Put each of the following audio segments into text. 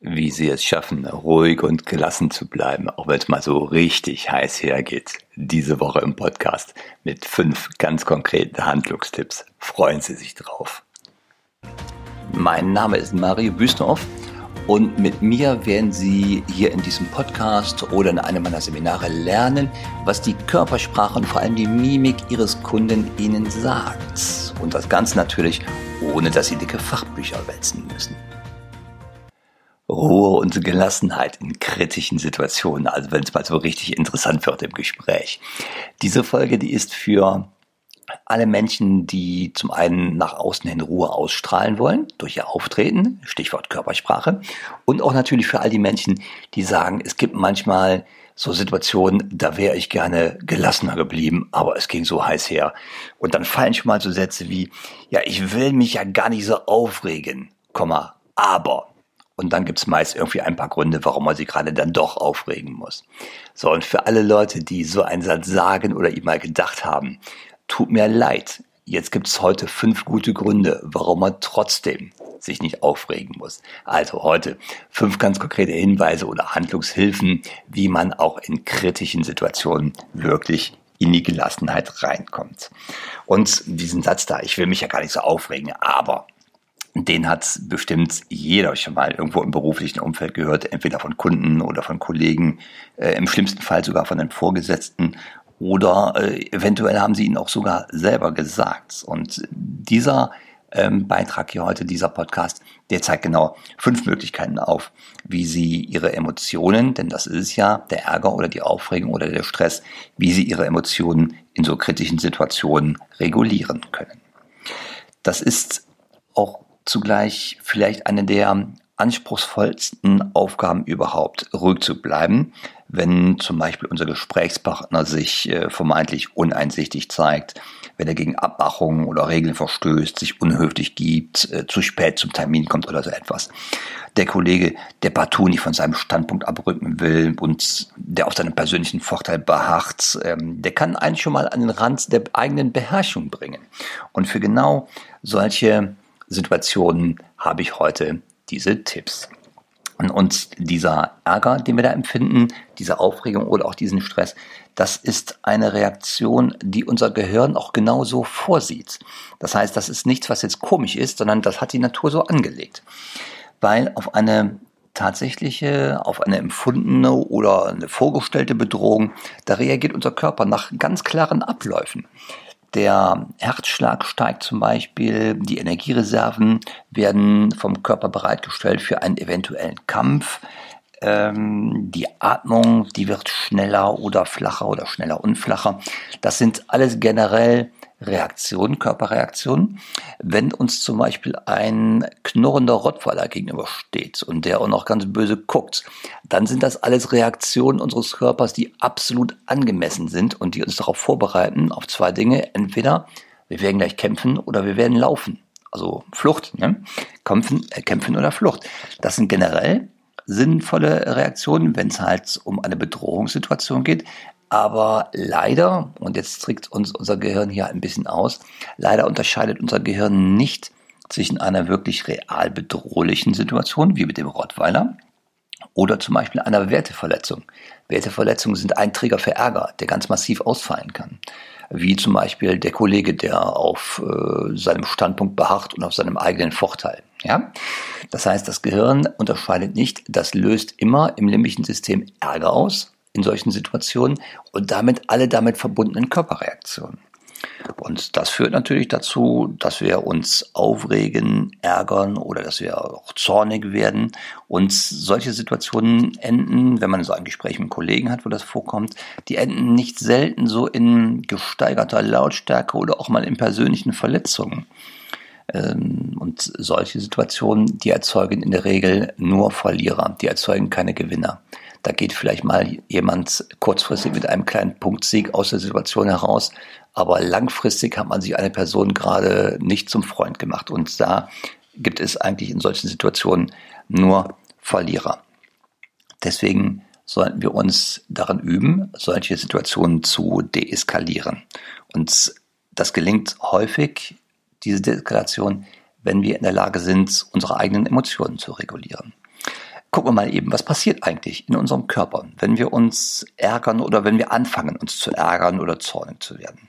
wie sie es schaffen, ruhig und gelassen zu bleiben, auch wenn es mal so richtig heiß hergeht. Diese Woche im Podcast mit fünf ganz konkreten Handlungstipps. Freuen Sie sich drauf. Mein Name ist Mario Büstorf und mit mir werden Sie hier in diesem Podcast oder in einem meiner Seminare lernen, was die Körpersprache und vor allem die Mimik Ihres Kunden Ihnen sagt. Und das Ganze natürlich, ohne dass Sie dicke Fachbücher wälzen müssen. Ruhe und Gelassenheit in kritischen Situationen, also wenn es mal so richtig interessant wird im Gespräch. Diese Folge, die ist für alle Menschen, die zum einen nach außen hin Ruhe ausstrahlen wollen, durch ihr Auftreten, Stichwort Körpersprache, und auch natürlich für all die Menschen, die sagen, es gibt manchmal so Situationen, da wäre ich gerne gelassener geblieben, aber es ging so heiß her. Und dann fallen schon mal so Sätze wie, ja, ich will mich ja gar nicht so aufregen, Komma, aber und dann gibt's meist irgendwie ein paar Gründe, warum man sich gerade dann doch aufregen muss. So, und für alle Leute, die so einen Satz sagen oder ihm mal gedacht haben, tut mir leid. Jetzt gibt's heute fünf gute Gründe, warum man trotzdem sich nicht aufregen muss. Also heute fünf ganz konkrete Hinweise oder Handlungshilfen, wie man auch in kritischen Situationen wirklich in die Gelassenheit reinkommt. Und diesen Satz da, ich will mich ja gar nicht so aufregen, aber den hat bestimmt jeder schon mal irgendwo im beruflichen Umfeld gehört, entweder von Kunden oder von Kollegen, äh, im schlimmsten Fall sogar von den Vorgesetzten oder äh, eventuell haben sie ihn auch sogar selber gesagt. Und dieser ähm, Beitrag hier heute, dieser Podcast, der zeigt genau fünf Möglichkeiten auf, wie sie ihre Emotionen, denn das ist ja, der Ärger oder die Aufregung oder der Stress, wie sie ihre Emotionen in so kritischen Situationen regulieren können. Das ist auch zugleich vielleicht eine der anspruchsvollsten Aufgaben überhaupt, ruhig zu bleiben, wenn zum Beispiel unser Gesprächspartner sich äh, vermeintlich uneinsichtig zeigt, wenn er gegen Abmachungen oder Regeln verstößt, sich unhöflich gibt, äh, zu spät zum Termin kommt oder so etwas. Der Kollege, der partout nicht von seinem Standpunkt abrücken will und der auf seinen persönlichen Vorteil beharrt, ähm, der kann einen schon mal an den Rand der eigenen Beherrschung bringen. Und für genau solche Situationen habe ich heute diese Tipps. Und dieser Ärger, den wir da empfinden, diese Aufregung oder auch diesen Stress, das ist eine Reaktion, die unser Gehirn auch genauso vorsieht. Das heißt, das ist nichts, was jetzt komisch ist, sondern das hat die Natur so angelegt. Weil auf eine tatsächliche, auf eine empfundene oder eine vorgestellte Bedrohung, da reagiert unser Körper nach ganz klaren Abläufen. Der Herzschlag steigt zum Beispiel, die Energiereserven werden vom Körper bereitgestellt für einen eventuellen Kampf. Ähm, die Atmung, die wird schneller oder flacher oder schneller und flacher. Das sind alles generell Reaktionen, Körperreaktionen. Wenn uns zum Beispiel ein knurrender Rottweiler gegenübersteht und der auch noch ganz böse guckt, dann sind das alles Reaktionen unseres Körpers, die absolut angemessen sind und die uns darauf vorbereiten, auf zwei Dinge. Entweder wir werden gleich kämpfen oder wir werden laufen. Also Flucht, ne? Kämpfen, äh, kämpfen oder Flucht. Das sind generell sinnvolle Reaktionen, wenn es halt um eine Bedrohungssituation geht. Aber leider, und jetzt trägt uns unser Gehirn hier ein bisschen aus, leider unterscheidet unser Gehirn nicht zwischen einer wirklich real bedrohlichen Situation, wie mit dem Rottweiler, oder zum Beispiel einer Werteverletzung. Werteverletzungen sind ein Trigger für Ärger, der ganz massiv ausfallen kann. Wie zum Beispiel der Kollege, der auf äh, seinem Standpunkt beharrt und auf seinem eigenen Vorteil. Ja? Das heißt, das Gehirn unterscheidet nicht, das löst immer im limbischen System Ärger aus, in solchen Situationen und damit alle damit verbundenen Körperreaktionen. Und das führt natürlich dazu, dass wir uns aufregen, ärgern oder dass wir auch zornig werden. Und solche Situationen enden, wenn man so ein Gespräch mit Kollegen hat, wo das vorkommt, die enden nicht selten so in gesteigerter Lautstärke oder auch mal in persönlichen Verletzungen. Ähm, und solche Situationen, die erzeugen in der Regel nur Verlierer, die erzeugen keine Gewinner. Da geht vielleicht mal jemand kurzfristig mit einem kleinen Punktsieg aus der Situation heraus, aber langfristig hat man sich eine Person gerade nicht zum Freund gemacht. Und da gibt es eigentlich in solchen Situationen nur Verlierer. Deswegen sollten wir uns daran üben, solche Situationen zu deeskalieren. Und das gelingt häufig, diese Deeskalation, wenn wir in der Lage sind, unsere eigenen Emotionen zu regulieren. Gucken wir mal eben, was passiert eigentlich in unserem Körper, wenn wir uns ärgern oder wenn wir anfangen, uns zu ärgern oder zornig zu werden.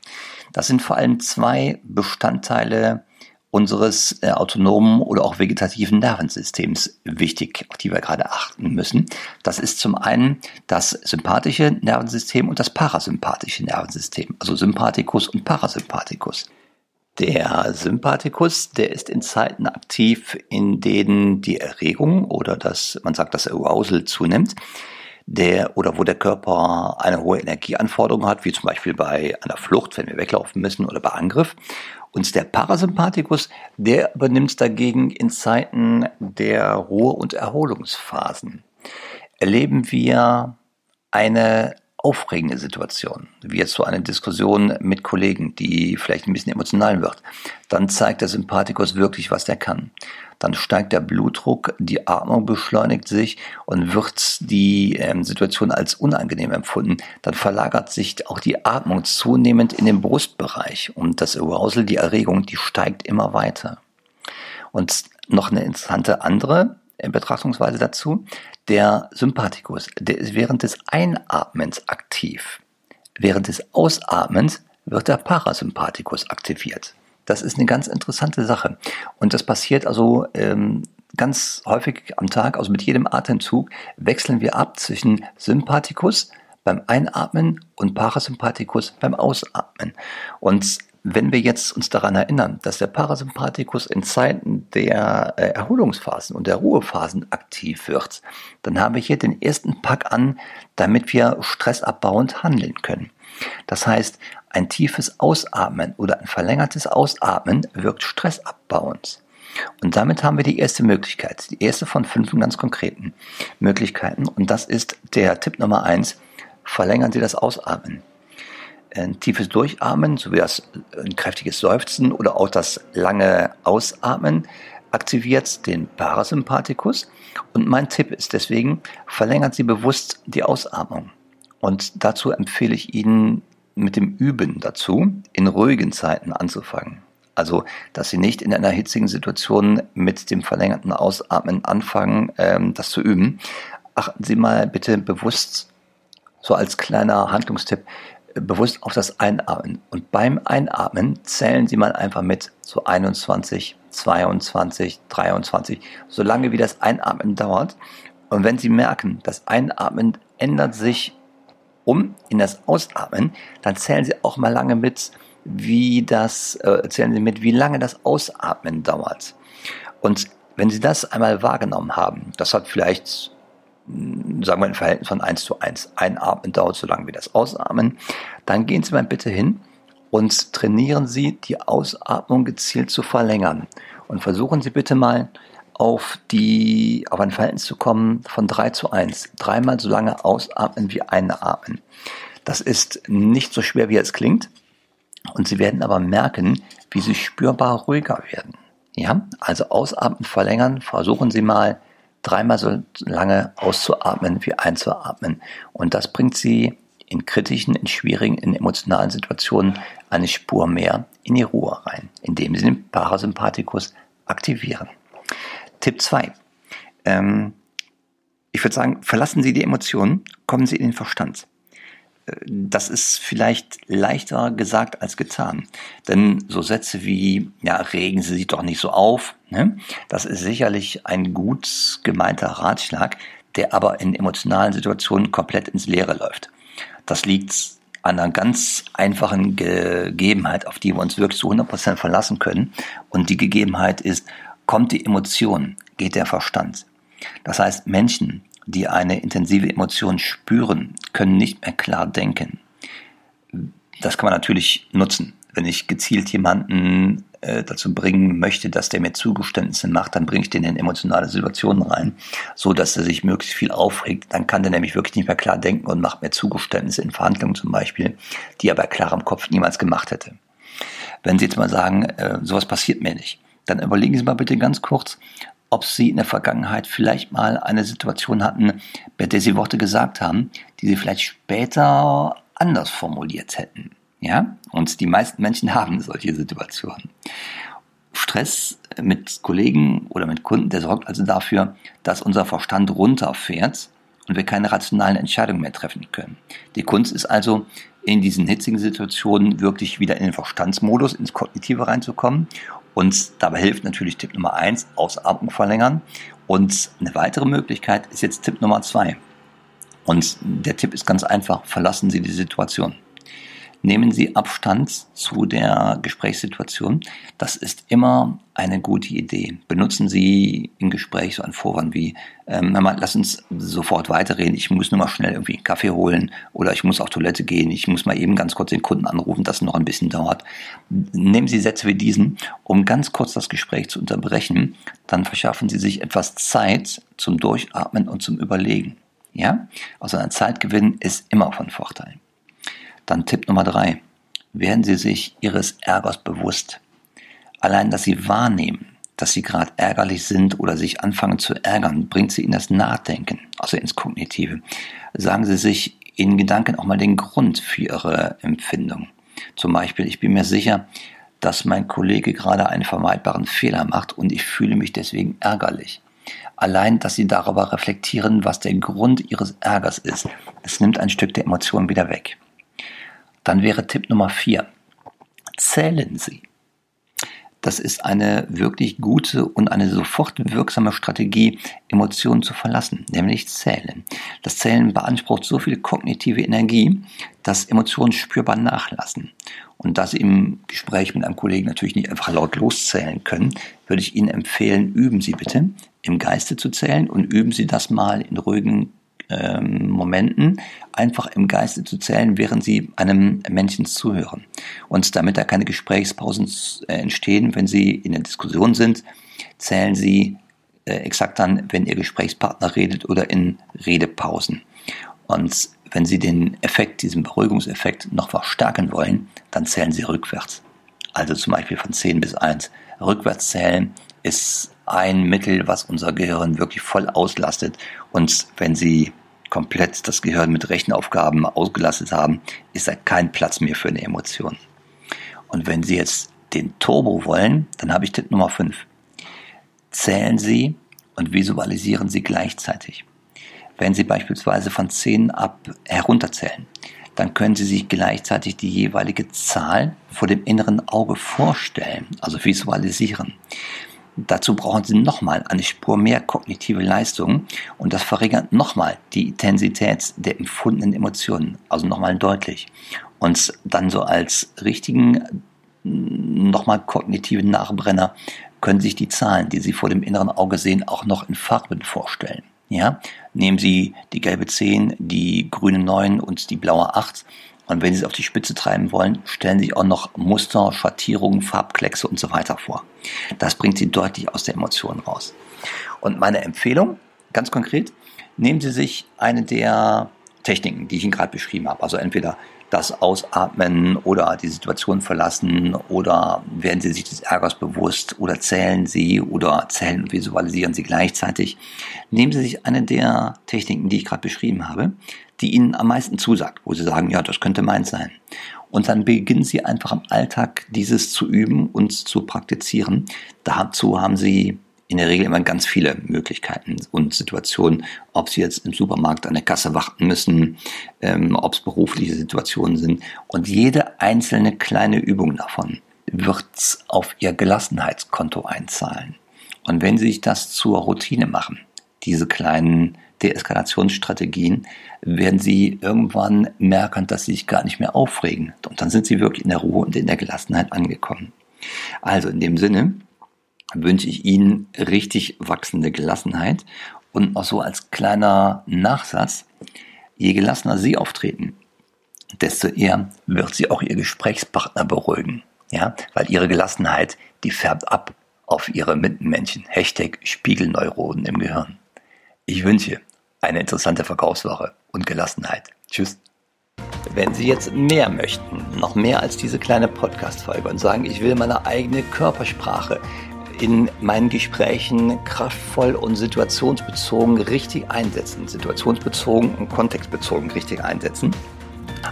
Das sind vor allem zwei Bestandteile unseres äh, autonomen oder auch vegetativen Nervensystems wichtig, auf die wir gerade achten müssen. Das ist zum einen das sympathische Nervensystem und das parasympathische Nervensystem, also Sympathikus und Parasympathikus. Der Sympathikus, der ist in Zeiten aktiv, in denen die Erregung oder das, man sagt, das Arousal zunimmt, der oder wo der Körper eine hohe Energieanforderung hat, wie zum Beispiel bei einer Flucht, wenn wir weglaufen müssen oder bei Angriff. Und der Parasympathikus, der übernimmt dagegen in Zeiten der Ruhe- und Erholungsphasen. Erleben wir eine aufregende Situation, wie jetzt so eine Diskussion mit Kollegen, die vielleicht ein bisschen emotional wird, dann zeigt der Sympathikus wirklich, was der kann. Dann steigt der Blutdruck, die Atmung beschleunigt sich und wird die ähm, Situation als unangenehm empfunden. Dann verlagert sich auch die Atmung zunehmend in den Brustbereich und das Arousal, die Erregung, die steigt immer weiter. Und noch eine interessante andere Betrachtungsweise dazu. Der Sympathikus, der ist während des Einatmens aktiv. Während des Ausatmens wird der Parasympathikus aktiviert. Das ist eine ganz interessante Sache. Und das passiert also ähm, ganz häufig am Tag, also mit jedem Atemzug wechseln wir ab zwischen Sympathikus beim Einatmen und Parasympathikus beim Ausatmen. Und wenn wir jetzt uns daran erinnern, dass der Parasympathikus in Zeiten der äh, Erholungsphasen und der Ruhephasen aktiv wird, dann haben wir hier den ersten Pack an, damit wir stressabbauend handeln können. Das heißt, ein tiefes Ausatmen oder ein verlängertes Ausatmen wirkt stressabbauend. Und damit haben wir die erste Möglichkeit, die erste von fünf ganz konkreten Möglichkeiten. Und das ist der Tipp Nummer eins, verlängern Sie das Ausatmen ein tiefes Durchatmen, sowie das ein kräftiges Seufzen oder auch das lange Ausatmen aktiviert den Parasympathikus. Und mein Tipp ist deswegen, verlängern Sie bewusst die Ausatmung. Und dazu empfehle ich Ihnen mit dem Üben dazu, in ruhigen Zeiten anzufangen. Also, dass Sie nicht in einer hitzigen Situation mit dem verlängerten Ausatmen anfangen, ähm, das zu üben. Achten Sie mal bitte bewusst, so als kleiner Handlungstipp, bewusst auf das Einatmen. Und beim Einatmen zählen Sie mal einfach mit, so 21, 22, 23, solange wie das Einatmen dauert. Und wenn Sie merken, das Einatmen ändert sich um in das Ausatmen, dann zählen Sie auch mal lange mit, wie das, äh, zählen Sie mit, wie lange das Ausatmen dauert. Und wenn Sie das einmal wahrgenommen haben, das hat vielleicht sagen wir ein Verhältnis von 1 zu 1. Einatmen dauert so lange wie das Ausatmen. Dann gehen Sie mal bitte hin und trainieren Sie, die Ausatmung gezielt zu verlängern. Und versuchen Sie bitte mal auf, die, auf ein Verhältnis zu kommen von 3 zu 1. Dreimal so lange ausatmen wie einatmen. Das ist nicht so schwer, wie es klingt. Und Sie werden aber merken, wie Sie spürbar ruhiger werden. Ja, also ausatmen, verlängern. Versuchen Sie mal dreimal so lange auszuatmen wie einzuatmen. Und das bringt sie in kritischen, in schwierigen, in emotionalen Situationen eine Spur mehr in die Ruhe rein, indem sie den Parasympathikus aktivieren. Tipp 2. Ähm, ich würde sagen, verlassen Sie die Emotionen, kommen Sie in den Verstand das ist vielleicht leichter gesagt als getan. Denn so Sätze wie, ja, regen Sie sich doch nicht so auf, ne? das ist sicherlich ein gut gemeinter Ratschlag, der aber in emotionalen Situationen komplett ins Leere läuft. Das liegt an einer ganz einfachen Gegebenheit, auf die wir uns wirklich zu 100% verlassen können. Und die Gegebenheit ist, kommt die Emotion, geht der Verstand. Das heißt, Menschen, die eine intensive Emotion spüren, können nicht mehr klar denken. Das kann man natürlich nutzen. Wenn ich gezielt jemanden äh, dazu bringen möchte, dass der mir Zugeständnisse macht, dann bringe ich den in emotionale Situationen rein, so dass er sich möglichst viel aufregt. Dann kann der nämlich wirklich nicht mehr klar denken und macht mir Zugeständnisse in Verhandlungen zum Beispiel, die er bei klarem Kopf niemals gemacht hätte. Wenn Sie jetzt mal sagen, äh, sowas passiert mir nicht, dann überlegen Sie mal bitte ganz kurz, ob Sie in der Vergangenheit vielleicht mal eine Situation hatten, bei der Sie Worte gesagt haben, die Sie vielleicht später anders formuliert hätten. Ja? Und die meisten Menschen haben solche Situationen. Stress mit Kollegen oder mit Kunden, der sorgt also dafür, dass unser Verstand runterfährt und wir keine rationalen Entscheidungen mehr treffen können. Die Kunst ist also, in diesen hitzigen Situationen wirklich wieder in den Verstandsmodus, ins Kognitive reinzukommen. Und dabei hilft natürlich Tipp Nummer eins, Ausatmung verlängern. Und eine weitere Möglichkeit ist jetzt Tipp Nummer zwei. Und der Tipp ist ganz einfach, verlassen Sie die Situation. Nehmen Sie Abstand zu der Gesprächssituation. Das ist immer eine gute Idee. Benutzen Sie im Gespräch so einen Vorwand wie, ähm, mal, lass uns sofort weiterreden, ich muss nur mal schnell irgendwie einen Kaffee holen oder ich muss auf Toilette gehen, ich muss mal eben ganz kurz den Kunden anrufen, das noch ein bisschen dauert. Nehmen Sie Sätze wie diesen, um ganz kurz das Gespräch zu unterbrechen, dann verschaffen Sie sich etwas Zeit zum Durchatmen und zum Überlegen. Ja? Also ein Zeitgewinn ist immer von Vorteil. Dann Tipp Nummer drei. Werden Sie sich Ihres Ärgers bewusst. Allein, dass Sie wahrnehmen, dass Sie gerade ärgerlich sind oder sich anfangen zu ärgern, bringt Sie in das Nachdenken, also ins Kognitive. Sagen Sie sich in Gedanken auch mal den Grund für Ihre Empfindung. Zum Beispiel, ich bin mir sicher, dass mein Kollege gerade einen vermeidbaren Fehler macht und ich fühle mich deswegen ärgerlich. Allein, dass Sie darüber reflektieren, was der Grund Ihres Ärgers ist, es nimmt ein Stück der Emotion wieder weg. Dann wäre Tipp Nummer vier. Zählen Sie. Das ist eine wirklich gute und eine sofort wirksame Strategie, Emotionen zu verlassen, nämlich Zählen. Das Zählen beansprucht so viel kognitive Energie, dass Emotionen spürbar nachlassen. Und da Sie im Gespräch mit einem Kollegen natürlich nicht einfach laut loszählen können, würde ich Ihnen empfehlen, üben Sie bitte im Geiste zu zählen und üben Sie das mal in ruhigen ähm, Momenten einfach im Geiste zu zählen, während sie einem Menschen zuhören. Und damit da keine Gesprächspausen äh, entstehen, wenn sie in der Diskussion sind, zählen sie äh, exakt dann, wenn ihr Gesprächspartner redet oder in Redepausen. Und wenn Sie den Effekt, diesen Beruhigungseffekt noch verstärken wollen, dann zählen Sie rückwärts. Also zum Beispiel von 10 bis 1. Rückwärts zählen ist ein Mittel, was unser Gehirn wirklich voll auslastet. Und wenn Sie komplett das Gehirn mit Rechenaufgaben ausgelastet haben, ist da kein Platz mehr für eine Emotion. Und wenn Sie jetzt den Turbo wollen, dann habe ich Tipp Nummer 5. Zählen Sie und visualisieren Sie gleichzeitig. Wenn Sie beispielsweise von 10 ab herunterzählen, dann können Sie sich gleichzeitig die jeweilige Zahl vor dem inneren Auge vorstellen, also visualisieren. Dazu brauchen Sie nochmal eine Spur mehr kognitive Leistung und das verringert nochmal die Intensität der empfundenen Emotionen, also nochmal deutlich. Und dann so als richtigen nochmal kognitiven Nachbrenner können sich die Zahlen, die Sie vor dem inneren Auge sehen, auch noch in Farben vorstellen. Ja, nehmen Sie die gelbe 10, die grüne 9 und die blaue 8 und wenn Sie es auf die Spitze treiben wollen, stellen Sie auch noch Muster, Schattierungen, Farbkleckse und so weiter vor. Das bringt Sie deutlich aus der Emotion raus. Und meine Empfehlung, ganz konkret, nehmen Sie sich eine der Techniken, die ich Ihnen gerade beschrieben habe. Also entweder das Ausatmen oder die Situation verlassen oder werden Sie sich des Ärgers bewusst oder zählen Sie oder zählen und visualisieren Sie gleichzeitig. Nehmen Sie sich eine der Techniken, die ich gerade beschrieben habe, die Ihnen am meisten zusagt, wo Sie sagen, ja, das könnte meins sein. Und dann beginnen Sie einfach im Alltag dieses zu üben und zu praktizieren. Dazu haben Sie in der Regel immer ganz viele Möglichkeiten und Situationen, ob sie jetzt im Supermarkt an der Kasse warten müssen, ähm, ob es berufliche Situationen sind. Und jede einzelne kleine Übung davon wird auf ihr Gelassenheitskonto einzahlen. Und wenn Sie sich das zur Routine machen, diese kleinen Deeskalationsstrategien, werden Sie irgendwann merken, dass Sie sich gar nicht mehr aufregen. Und dann sind Sie wirklich in der Ruhe und in der Gelassenheit angekommen. Also in dem Sinne, wünsche ich Ihnen richtig wachsende Gelassenheit und auch so als kleiner Nachsatz, je gelassener Sie auftreten, desto eher wird Sie auch Ihr Gesprächspartner beruhigen. Ja, weil Ihre Gelassenheit, die färbt ab auf Ihre Mitmenschen. Hashtag Spiegelneuronen im Gehirn. Ich wünsche eine interessante Verkaufswoche und Gelassenheit. Tschüss. Wenn Sie jetzt mehr möchten, noch mehr als diese kleine Podcast-Folge und sagen, ich will meine eigene Körpersprache in meinen Gesprächen kraftvoll und situationsbezogen richtig einsetzen. Situationsbezogen und kontextbezogen richtig einsetzen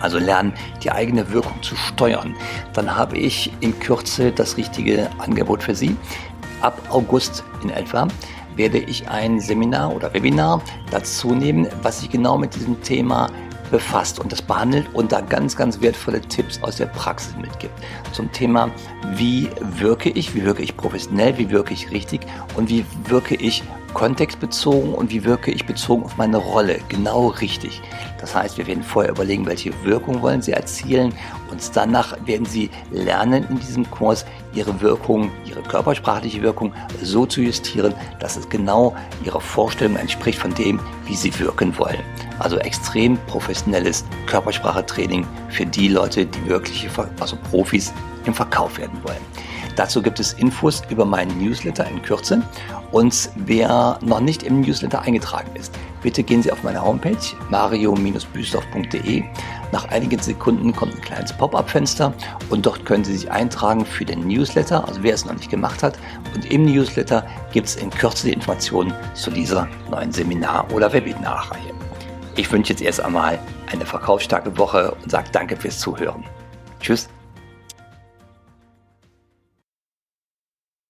also lernen, die eigene Wirkung zu steuern, dann habe ich in Kürze das richtige Angebot für Sie. Ab August in etwa werde ich ein Seminar oder Webinar dazu nehmen, was sich genau mit diesem Thema befasst und das behandelt und da ganz, ganz wertvolle Tipps aus der Praxis mitgibt. Zum Thema, wie wirke ich, wie wirke ich professionell, wie wirke ich richtig und wie wirke ich kontextbezogen und wie wirke ich bezogen auf meine Rolle genau richtig. Das heißt, wir werden vorher überlegen, welche Wirkung wollen Sie erzielen und danach werden Sie lernen in diesem Kurs Ihre Wirkung, Ihre körpersprachliche Wirkung so zu justieren, dass es genau Ihrer Vorstellung entspricht von dem, wie Sie wirken wollen. Also extrem professionelles Körpersprachetraining für die Leute, die wirkliche, also Profis im Verkauf werden wollen. Dazu gibt es Infos über meinen Newsletter in Kürze. Und wer noch nicht im Newsletter eingetragen ist, bitte gehen Sie auf meine Homepage mario-büstorf.de. Nach einigen Sekunden kommt ein kleines Pop-up-Fenster und dort können Sie sich eintragen für den Newsletter, also wer es noch nicht gemacht hat. Und im Newsletter gibt es in Kürze die Informationen zu dieser neuen Seminar- oder Webinarreihe. Ich wünsche jetzt erst einmal eine verkaufsstarke Woche und sage danke fürs Zuhören. Tschüss.